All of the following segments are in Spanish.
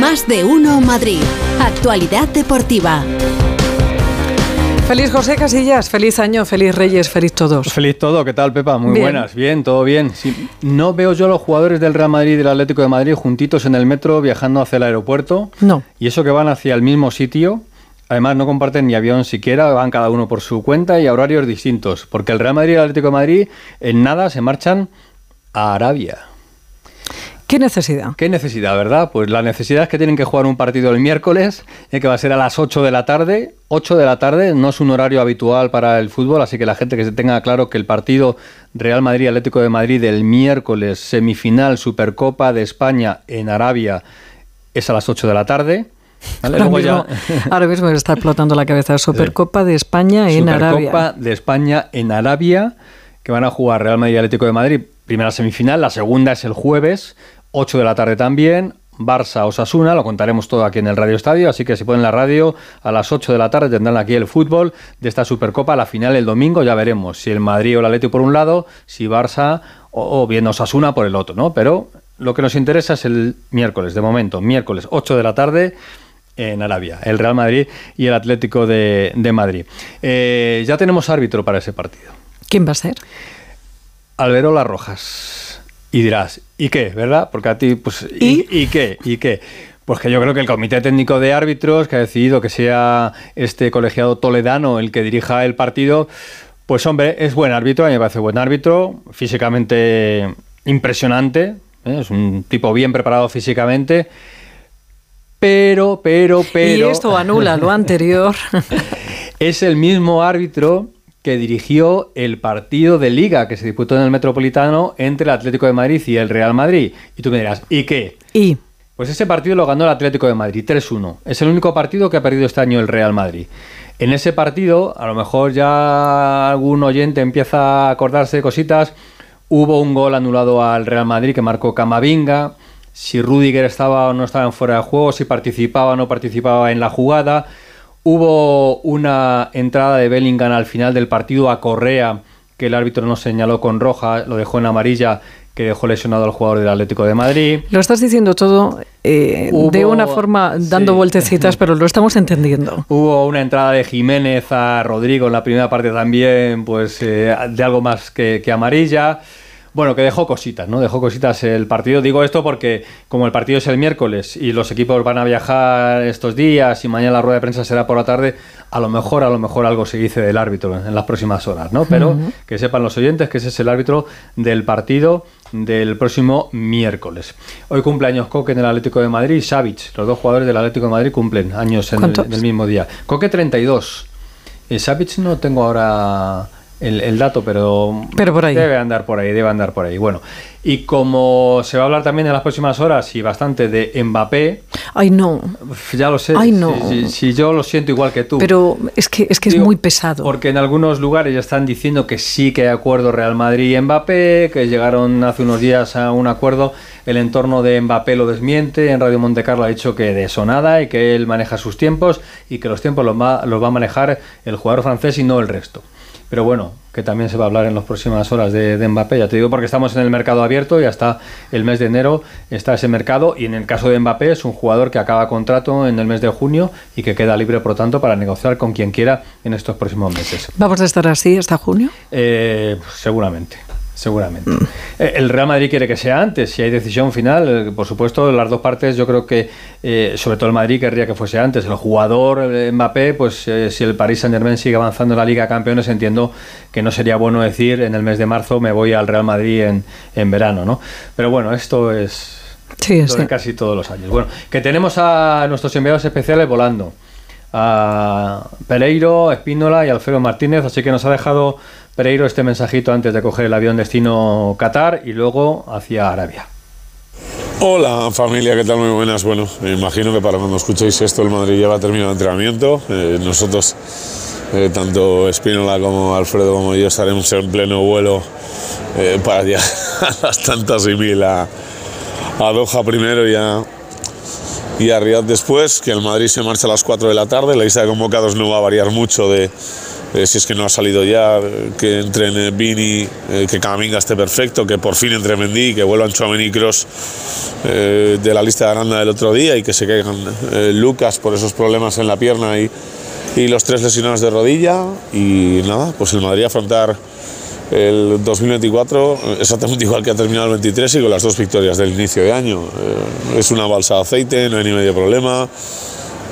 Más de uno Madrid. Actualidad deportiva. Feliz José Casillas, feliz año, feliz Reyes, feliz todos. Feliz todo, ¿qué tal Pepa? Muy Bien. buenas, bien, todo bien. Sí, no veo yo a los jugadores del Real Madrid y del Atlético de Madrid juntitos en el metro viajando hacia el aeropuerto. No. Y eso que van hacia el mismo sitio. Además no comparten ni avión siquiera, van cada uno por su cuenta y a horarios distintos. Porque el Real Madrid y el Atlético de Madrid en nada se marchan a Arabia. ¿Qué necesidad? ¿Qué necesidad, verdad? Pues la necesidad es que tienen que jugar un partido el miércoles, eh, que va a ser a las 8 de la tarde. 8 de la tarde no es un horario habitual para el fútbol, así que la gente que se tenga claro que el partido Real Madrid-Atlético de Madrid del miércoles, semifinal Supercopa de España en Arabia, es a las 8 de la tarde. ¿vale? Ahora mismo, ya- ahora mismo está explotando la cabeza. Supercopa de España en Supercopa Arabia. de España en Arabia, que van a jugar Real Madrid y Atlético de Madrid. Primera semifinal, la segunda es el jueves, 8 de la tarde también. Barça Osasuna, lo contaremos todo aquí en el Radio Estadio, así que si ponen la radio a las 8 de la tarde tendrán aquí el fútbol de esta Supercopa, la final el domingo, ya veremos si el Madrid o el Atlético por un lado, si Barça o, o bien Osasuna por el otro, ¿no? Pero lo que nos interesa es el miércoles, de momento, miércoles 8 de la tarde en Arabia, el Real Madrid y el Atlético de, de Madrid. Eh, ya tenemos árbitro para ese partido. ¿Quién va a ser? Alberola Rojas. Y dirás, ¿y qué? ¿Verdad? Porque a ti, pues, ¿y, ¿y qué? ¿Y qué? Pues que yo creo que el Comité Técnico de Árbitros, que ha decidido que sea este colegiado toledano el que dirija el partido, pues hombre, es buen árbitro, a mí me parece buen árbitro, físicamente impresionante, ¿eh? es un tipo bien preparado físicamente, pero, pero, pero... Y esto anula lo anterior. Es el mismo árbitro que dirigió el partido de liga que se disputó en el Metropolitano entre el Atlético de Madrid y el Real Madrid. Y tú me dirás, ¿y qué? y Pues ese partido lo ganó el Atlético de Madrid, 3-1. Es el único partido que ha perdido este año el Real Madrid. En ese partido, a lo mejor ya algún oyente empieza a acordarse de cositas. Hubo un gol anulado al Real Madrid que marcó Camavinga. Si Rudiger estaba o no estaba en fuera de juego, si participaba o no participaba en la jugada. Hubo una entrada de Bellingham al final del partido a Correa, que el árbitro no señaló con roja, lo dejó en amarilla, que dejó lesionado al jugador del Atlético de Madrid. lo estás diciendo todo eh, de una forma dando sí. vueltecitas, pero lo estamos entendiendo. Hubo una entrada de Jiménez a Rodrigo en la primera parte también, pues eh, de algo más que, que amarilla. Bueno, que dejó cositas, ¿no? Dejó cositas el partido. Digo esto porque como el partido es el miércoles y los equipos van a viajar estos días y mañana la rueda de prensa será por la tarde, a lo mejor, a lo mejor algo se dice del árbitro en las próximas horas, ¿no? Pero que sepan los oyentes que ese es el árbitro del partido del próximo miércoles. Hoy cumple años Coque en el Atlético de Madrid y Savic. Los dos jugadores del Atlético de Madrid cumplen años en el, ¿Cuántos? en el mismo día. Coque 32. Eh, Savic no tengo ahora el, el dato, pero, Pero por ahí. debe andar por ahí, debe andar por ahí. Bueno, y como se va a hablar también en las próximas horas y bastante de Mbappé, Ay, no. ya lo sé. Ay, no. Si, si- si yo lo siento igual que tú. Pero es que es, que es Digo, muy pesado. Porque en algunos lugares ya están diciendo que sí que hay acuerdo Real Madrid y Mbappé, que llegaron hace unos días a un acuerdo. El entorno de Mbappé lo desmiente. En Radio Monte Carlo ha dicho que de eso nada y que él maneja sus tiempos y que los tiempos los va, los va a manejar el jugador francés y no el resto. Pero bueno, que también se va a hablar en las próximas horas de, de Mbappé, ya te digo, porque estamos en el mercado abierto y hasta el mes de enero está ese mercado. Y en el caso de Mbappé, es un jugador que acaba contrato en el mes de junio y que queda libre, por lo tanto, para negociar con quien quiera en estos próximos meses. ¿Vamos a estar así hasta junio? Eh, seguramente. Seguramente. Eh, El Real Madrid quiere que sea antes. Si hay decisión final, eh, por supuesto, las dos partes, yo creo que, eh, sobre todo el Madrid, querría que fuese antes. El jugador Mbappé, pues eh, si el Paris Saint Germain sigue avanzando en la Liga de Campeones, entiendo que no sería bueno decir en el mes de marzo me voy al Real Madrid en, en verano, ¿no? Pero bueno, esto es Sí, de casi todos los años. Bueno, que tenemos a nuestros enviados especiales volando. A Pereiro, Espínola y Alfredo Martínez, así que nos ha dejado Pereiro este mensajito antes de coger el avión destino Qatar y luego hacia Arabia. Hola familia, ¿qué tal? Muy buenas. Bueno, me imagino que para cuando escuchéis esto el Madrid ya va a terminar el entrenamiento. Eh, nosotros, eh, tanto Espínola como Alfredo como yo, estaremos en pleno vuelo eh, para llegar a las tantas y mil a, a Doha primero y a, y a Riyadh después, que el Madrid se marcha a las 4 de la tarde. La lista de convocados no va a variar mucho de, si es que no ha salido ya, que entren Vini, eh, que Camavinga esté perfecto, que por fin entre Mendy, que vuelvan Chouameni y Kroos eh, de la lista de Aranda del otro día y que se caigan eh, Lucas por esos problemas en la pierna y, y los tres lesionados de rodilla. Y nada, pues el Madrid afrontar el 2024 exactamente igual que ha terminado el 23 y con las dos victorias del inicio de año. es una balsa de aceite, no hay ni medio problema.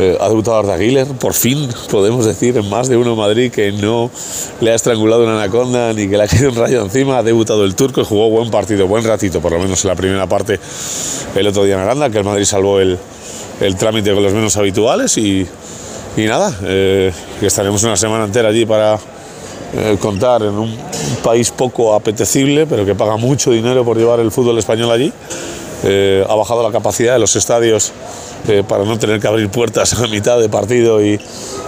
Eh, ha debutado Arda Güler, por fin podemos decir en más de uno Madrid que no le ha estrangulado una anaconda ni que le ha caído un rayo encima. Ha debutado el turco y jugó buen partido, buen ratito, por lo menos en la primera parte el otro día en Aranda, que el Madrid salvó el, el trámite con los menos habituales y, y nada, eh, que estaremos una semana entera allí para eh, contar en un país poco apetecible, pero que paga mucho dinero por llevar el fútbol español allí. ha bajado la capacidad de los estadios eh, para no tener que abrir puertas a mitad de partido y,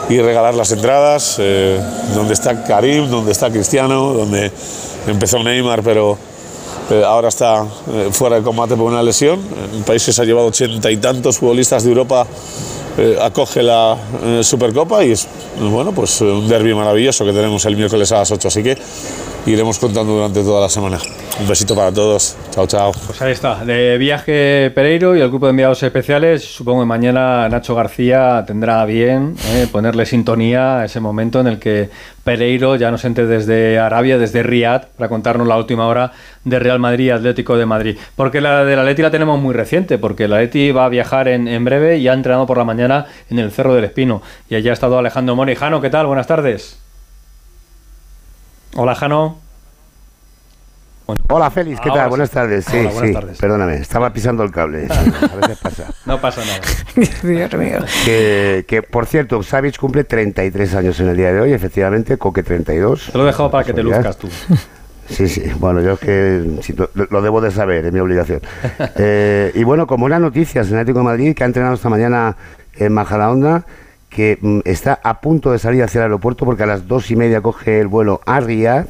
regalar las entradas, eh, donde está Karim, donde está Cristiano, donde empezó Neymar, pero eh, ahora está fuera de combate por una lesión. Un país que se ha llevado ochenta y tantos futbolistas de Europa acoge la Supercopa y es bueno, pues un derby maravilloso que tenemos el miércoles a las 8, así que iremos contando durante toda la semana. Un besito para todos. Chao, chao. Pues ahí está. De viaje Pereiro y el grupo de enviados especiales. Supongo que mañana Nacho García tendrá bien eh, ponerle sintonía a ese momento en el que Pereiro ya nos entre desde Arabia, desde Riyadh, para contarnos la última hora de Real Madrid y Atlético de Madrid. Porque la de la Atleti la tenemos muy reciente, porque la Atleti va a viajar en, en, breve y ha entrenado por la mañana en el Cerro del Espino. Y allí ha estado Alejandro Mori. Jano, ¿qué tal? Buenas tardes. Hola, Jano. Hola Félix, ¿qué tal? Buenas tardes. Sí, sí, perdóname, estaba pisando el cable. a veces pasa. No pasa nada. Dios mío. Que, por cierto, Savic cumple 33 años en el día de hoy, efectivamente, Coque 32. Te lo he dejado para que te luzcas tú. Sí, sí, bueno, yo es que lo, debo de saber, es mi obligación. Eh, y bueno, como buenas noticias, el Atlético de Madrid, que ha entrenado esta mañana en Majadahonda, que mm, está a punto de salir hacia el aeropuerto porque a las dos y media coge el vuelo a Riyadh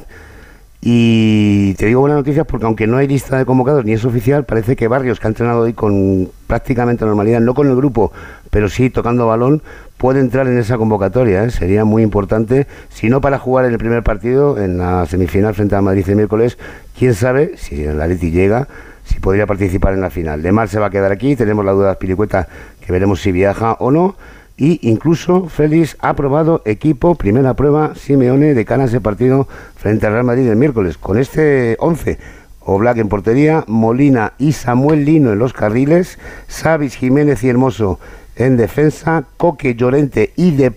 y te digo buenas noticias porque aunque no hay lista de convocados ni es oficial, parece que Barrios, que ha entrenado hoy con prácticamente normalidad, no con el grupo, pero sí tocando balón, puede entrar en esa convocatoria. ¿eh? Sería muy importante, si no para jugar en el primer partido, en la semifinal frente a Madrid el miércoles, quién sabe si el Atleti llega, si podría participar en la final. De Mar se va a quedar aquí, tenemos la duda de Pilicueta, que veremos si viaja o no y incluso Félix ha probado equipo, primera prueba, Simeone de cara a ese partido frente al Real Madrid el miércoles. Con este 11, Oblak en portería, Molina y Samuel Lino en los carriles, Savis, Jiménez y Hermoso en defensa, Coque, Llorente y De.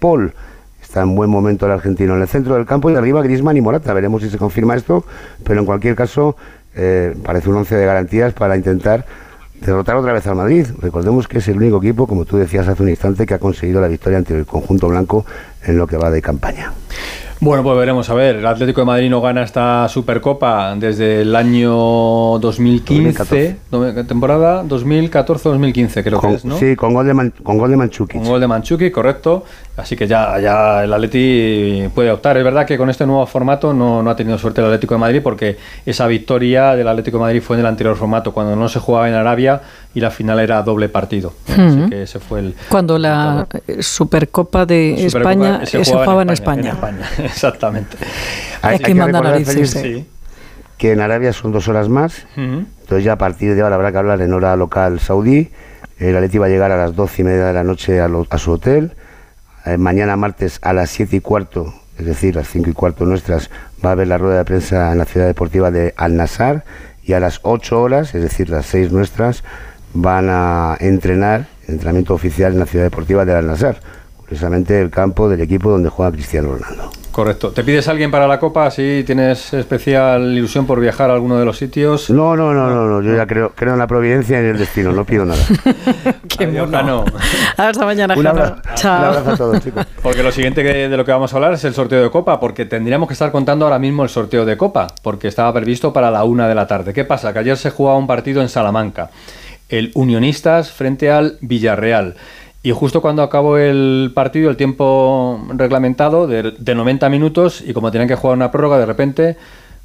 Está en buen momento el argentino en el centro del campo y arriba Grisman y Morata. Veremos si se confirma esto, pero en cualquier caso eh, parece un once de garantías para intentar derrotar otra vez al Madrid. Recordemos que es el único equipo, como tú decías hace un instante, que ha conseguido la victoria ante el conjunto blanco en lo que va de campaña. Bueno, pues veremos a ver. El Atlético de Madrid no gana esta Supercopa desde el año 2015, temporada 2014-2015, creo que es, ¿no? Sí, con gol de, con gol de Manchuki. Con gol de correcto. Así que ya, ya el Atleti puede optar. Es verdad que con este nuevo formato no, no ha tenido suerte el Atlético de Madrid porque esa victoria del Atlético de Madrid fue en el anterior formato, cuando no se jugaba en Arabia y la final era doble partido. Así que ese fue el. Cuando la Supercopa de España se, jugaba en España. En España. Exactamente. Hay, que, mandar narices. Que en Arabia son dos horas más. Entonces, ya a partir de ahora habrá que hablar en hora local saudí. El Atleti va a llegar a las doce y media de la noche a, su hotel. Eh, mañana martes a las siete y cuarto, es decir, las cinco y cuarto nuestras, va a haber la rueda de prensa en la ciudad deportiva de Al Nassar. Y a las ocho horas, es decir, las seis nuestras, van a entrenar, entrenamiento oficial en la ciudad deportiva de Al Nassar, precisamente el campo del equipo donde juega Cristiano Ronaldo. Correcto. ¿Te pides a alguien para la Copa? ¿Si tienes especial ilusión por viajar a alguno de los sitios? No, no, no, no, yo ya creo, creo en la providencia y en el destino, no pido nada. Qué mono. Hasta mañana, un abrazo, Chao. Un abrazo a todos, chicos. Porque lo siguiente de lo que vamos a hablar es el sorteo de Copa, porque tendríamos que estar contando ahora mismo el sorteo de Copa, porque estaba previsto para la una de la tarde. ¿Qué pasa? Que ayer se jugaba un partido en Salamanca el Unionistas frente al Villarreal. Y justo cuando acabó el partido, el tiempo reglamentado de, 90 minutos, y como tenían que jugar una prórroga, de repente,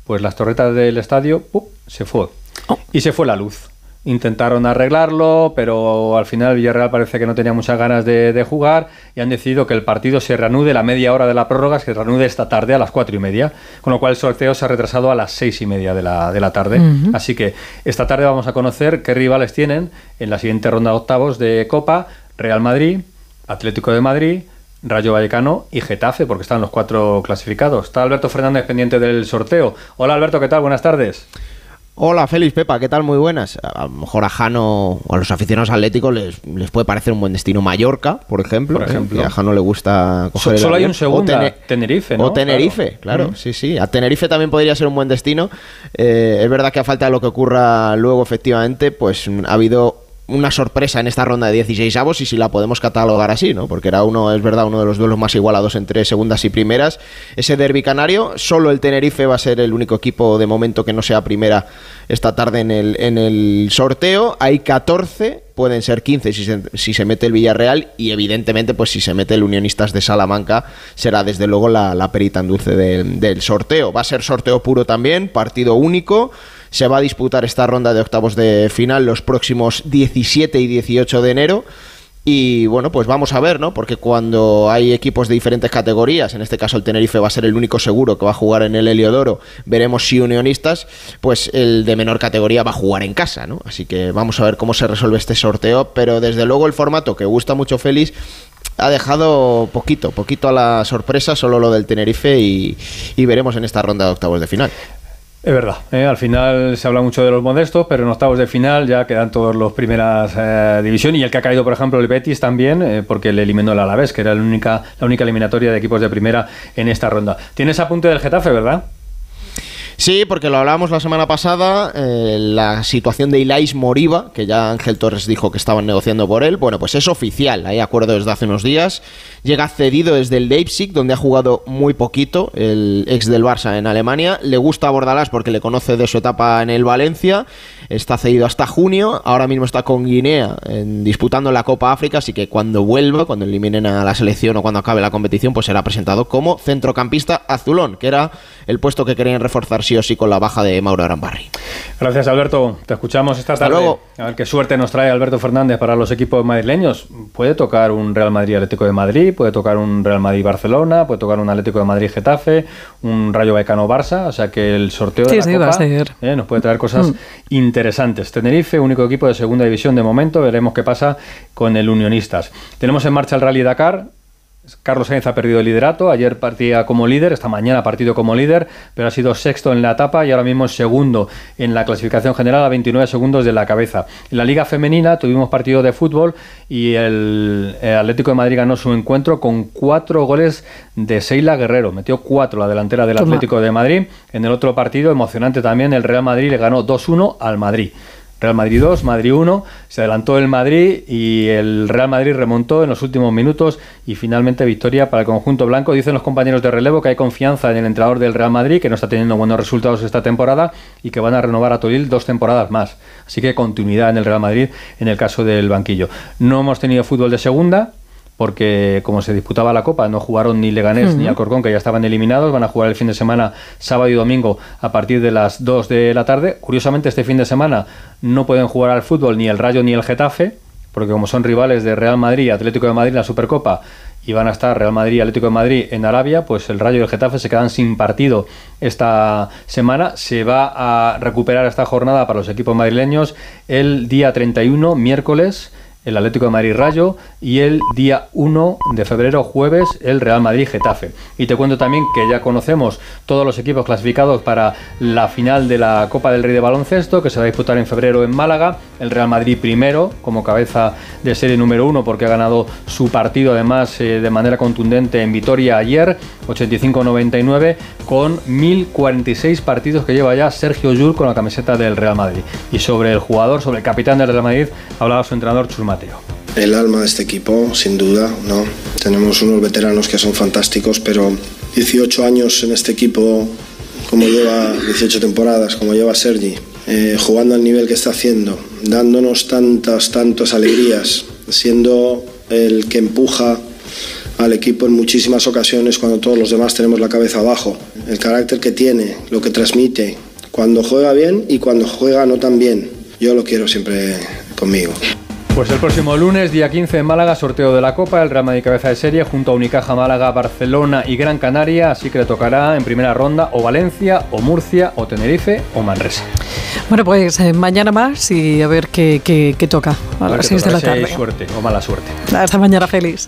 pues las torretas del estadio se fue. Oh. Y se fue la luz. Intentaron arreglarlo, pero al final Villarreal parece que no tenía muchas ganas de, jugar y han decidido que el partido se reanude la media hora de la prórroga, se reanude esta tarde a las cuatro y media, con lo cual el sorteo se ha retrasado a las seis y media de la, de la tarde. Así que esta tarde vamos a conocer qué rivales tienen en la siguiente ronda de octavos de Copa, Real Madrid, Atlético de Madrid, Rayo Vallecano y Getafe, porque están los cuatro clasificados. Está Alberto Fernández pendiente del sorteo. Hola Alberto, ¿qué tal? Buenas tardes. Hola, Félix, Pepa, ¿qué tal? Muy buenas. A lo mejor a Jano o a los aficionados atléticos les, les puede parecer un buen destino Mallorca, por ejemplo. Por ¿eh? ejemplo. a Jano le gusta coger Solo hay un segundo, Tenerife, ¿no? O Tenerife, claro, sí, sí. A Tenerife también podría ser un buen destino. Eh, es verdad que a falta de lo que ocurra luego, efectivamente, pues ha habido una sorpresa en esta ronda de 16 avos y si la podemos catalogar así, ¿no? Porque era uno, es verdad, uno de los duelos más igualados entre segundas y primeras. Ese derby canario, solo el Tenerife va a ser el único equipo de momento que no sea primera esta tarde en el, en el sorteo. Hay 14, pueden ser 15 si se, si se mete el Villarreal y evidentemente pues si se mete el Unionistas de Salamanca será desde luego la, la perita en dulce del sorteo. Va a ser sorteo puro también, partido único. Se va a disputar esta ronda de octavos de final los próximos 17 y 18 de enero. Y bueno, pues vamos a ver, ¿no? Porque cuando hay equipos de diferentes categorías, en este caso el Tenerife va a ser el único seguro que va a jugar en el Heliodoro, veremos si unionistas, pues el de menor categoría va a jugar en casa, ¿no? Así que vamos a ver cómo se resuelve este sorteo, pero desde luego el formato que gusta mucho Félix ha dejado poquito, poquito a la sorpresa, solo lo del Tenerife y, y veremos en esta ronda de octavos de final. Es verdad, ¿eh? al final se habla mucho de los modestos, pero en octavos de final ya quedan todos los primeras eh, divisiones y el que ha caído, por ejemplo, el Betis también, eh, porque le eliminó el Alavés, que era la única, la única eliminatoria de equipos de primera en esta ronda. Tienes apunte del Getafe, ¿verdad? Sí, porque lo hablábamos la semana pasada, eh, la situación de Ilais Moriba, que ya Ángel Torres dijo que estaban negociando por él, bueno, pues es oficial, hay acuerdo desde hace unos días, llega cedido desde el Leipzig, donde ha jugado muy poquito, el ex del Barça en Alemania, le gusta a Bordalás porque le conoce de su etapa en el Valencia, está cedido hasta junio, ahora mismo está con Guinea en, disputando la Copa África, así que cuando vuelva, cuando eliminen a la selección o cuando acabe la competición, pues será presentado como centrocampista azulón, que era el puesto que querían reforzar sí o sí con la baja de Mauro Arambarri. Gracias Alberto, te escuchamos esta tarde. Luego. A ver qué suerte nos trae Alberto Fernández para los equipos madrileños. Puede tocar un Real Madrid Atlético de Madrid, puede tocar un Real Madrid Barcelona, puede tocar un Atlético de Madrid Getafe, un Rayo Vallecano Barça, o sea que el sorteo de la Copa eh, nos puede traer cosas mm. interesantes. Tenerife, único equipo de segunda división de momento, veremos qué pasa con el Unionistas. Tenemos en marcha el Rally Dakar, Carlos Sainz ha perdido el liderato, ayer partía como líder, esta mañana ha partido como líder, pero ha sido sexto en la etapa y ahora mismo segundo en la clasificación general a 29 segundos de la cabeza. En la Liga Femenina tuvimos partido de fútbol y el, Atlético de Madrid ganó su encuentro con cuatro goles de Seila Guerrero, metió cuatro la delantera del Atlético de Madrid. En el otro partido, emocionante también, el Real Madrid le ganó 2-1 al Madrid. Real Madrid 2, Madrid 1, se adelantó el Madrid y el Real Madrid remontó en los últimos minutos y finalmente victoria para el conjunto blanco. Dicen los compañeros de relevo que hay confianza en el entrenador del Real Madrid, que no está teniendo buenos resultados esta temporada y que van a renovar a Toril dos temporadas más. Así que continuidad en el Real Madrid en el caso del banquillo. No hemos tenido fútbol de segunda, porque como se disputaba la Copa, no jugaron ni Leganés ni Alcorcón, que ya estaban eliminados, van a jugar el fin de semana, sábado y domingo, a partir de las 2 de la tarde. Curiosamente, este fin de semana no pueden jugar al fútbol ni el Rayo ni el Getafe, porque como son rivales de Real Madrid y Atlético de Madrid en la Supercopa, y van a estar Real Madrid y Atlético de Madrid en Arabia, pues el Rayo y el Getafe se quedan sin partido esta semana. Se va a recuperar esta jornada para los equipos madrileños el día 31, miércoles, el Atlético de Madrid Rayo y el día 1 de febrero, jueves, el Real Madrid Getafe. Y te cuento también que ya conocemos todos los equipos clasificados para la final de la Copa del Rey de Baloncesto, que se va a disputar en febrero en Málaga. El Real Madrid primero, como cabeza de serie número 1, porque ha ganado su partido además eh, de manera contundente en Vitoria ayer, 85-99, con 1046 partidos que lleva ya Sergio Llull con la camiseta del Real Madrid. Y sobre el jugador, sobre el capitán del Real Madrid, hablaba su entrenador El alma de este equipo, sin duda, ¿no? Tenemos unos veteranos que son fantásticos, pero 18 años en este equipo, como lleva 18 temporadas, como lleva Sergi, eh, jugando al nivel que está haciendo, dándonos tantas, tantas alegrías, siendo el que empuja al equipo en muchísimas ocasiones cuando todos los demás tenemos la cabeza abajo. El carácter que tiene, lo que transmite, cuando juega bien y cuando juega no tan bien yo lo quiero siempre conmigo. Pues el próximo lunes, día 15 en Málaga, sorteo de la Copa, el Real Madrid cabeza de serie junto a Unicaja Málaga, Barcelona y Gran Canaria, así que le tocará en primera ronda o Valencia, o Murcia, o Tenerife, o Manresa. Bueno, pues eh, mañana más y a ver qué, toca a, las 6 de la tarde. suerte o mala suerte. Hasta mañana, feliz.